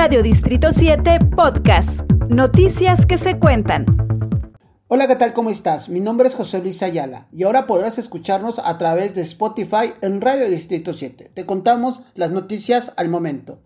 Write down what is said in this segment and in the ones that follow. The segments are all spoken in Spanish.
Radio Distrito 7 Podcast. Noticias que se cuentan. Hola, ¿qué tal? ¿Cómo estás? Mi nombre es José Luis Ayala y ahora podrás escucharnos a través de Spotify en Radio Distrito 7. Te contamos las noticias al momento.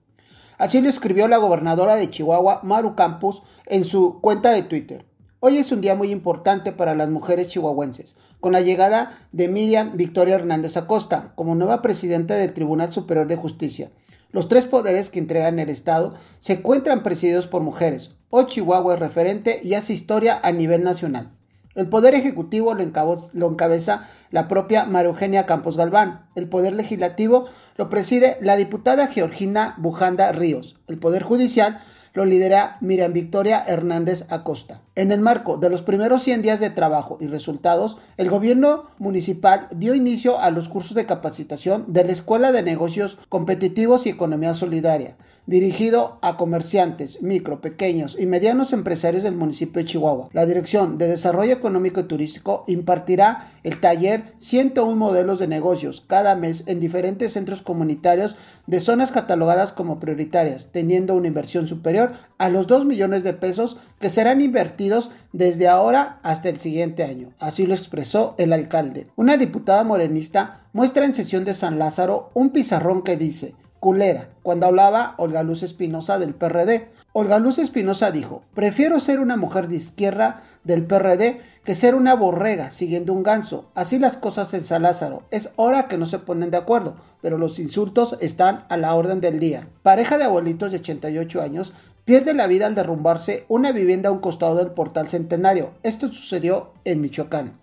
Así lo escribió la gobernadora de Chihuahua, Maru Campos, en su cuenta de Twitter. Hoy es un día muy importante para las mujeres chihuahuenses, con la llegada de Miriam Victoria Hernández Acosta como nueva presidenta del Tribunal Superior de Justicia. Los tres poderes que entregan el Estado se encuentran presididos por mujeres. Hoy Chihuahua es referente y hace historia a nivel nacional. El Poder Ejecutivo lo, encabeza la propia María Eugenia Campos Galván. El Poder Legislativo lo preside la diputada Georgina Bujanda Ríos. El Poder Judicial lo lidera Miriam Victoria Hernández Acosta. En el marco de los primeros 100 días de trabajo y resultados, el gobierno municipal dio inicio a los cursos de capacitación de la Escuela de Negocios Competitivos y Economía Solidaria, dirigido a comerciantes, micro, pequeños y medianos empresarios del municipio de Chihuahua. La Dirección de Desarrollo Económico y Turístico impartirá el taller 101 modelos de negocios cada mes en diferentes centros comunitarios de zonas catalogadas como prioritarias, teniendo una inversión superior a los 2 millones de pesos que serán invertidos desde ahora hasta el siguiente año. Así lo expresó el alcalde. Una diputada morenista muestra en sesión de San Lázaro un pizarrón que dice culera, cuando hablaba Olga Luz Espinosa del PRD. Olga Luz Espinosa dijo, prefiero ser una mujer de izquierda del PRD que ser una borrega siguiendo un ganso. Así las cosas en San Lázaro. Es hora que no se ponen de acuerdo, pero los insultos están a la orden del día. Pareja de abuelitos de 88 años pierde la vida al derrumbarse una vivienda a un costado del portal centenario. Esto sucedió en Michoacán.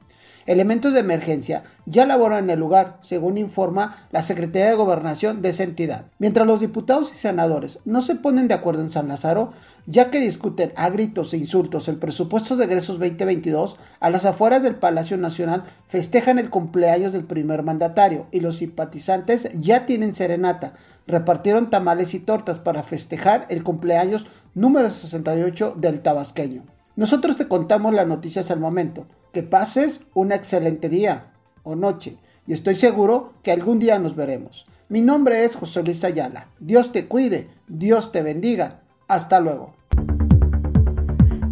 Elementos de emergencia ya laboran en el lugar, según informa la Secretaría de Gobernación de esa entidad. Mientras los diputados y senadores no se ponen de acuerdo en San Lázaro, ya que discuten a gritos e insultos el presupuesto de egresos 2022, a las afueras del Palacio Nacional festejan el cumpleaños del primer mandatario y los simpatizantes ya tienen serenata. Repartieron tamales y tortas para festejar el cumpleaños número 68 del tabasqueño. Nosotros te contamos las noticias al momento. Que pases un excelente día o noche y estoy seguro que algún día nos veremos. Mi nombre es José Luis Ayala. Dios te cuide, Dios te bendiga. Hasta luego.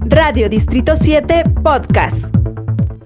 Radio Distrito 7 Podcast.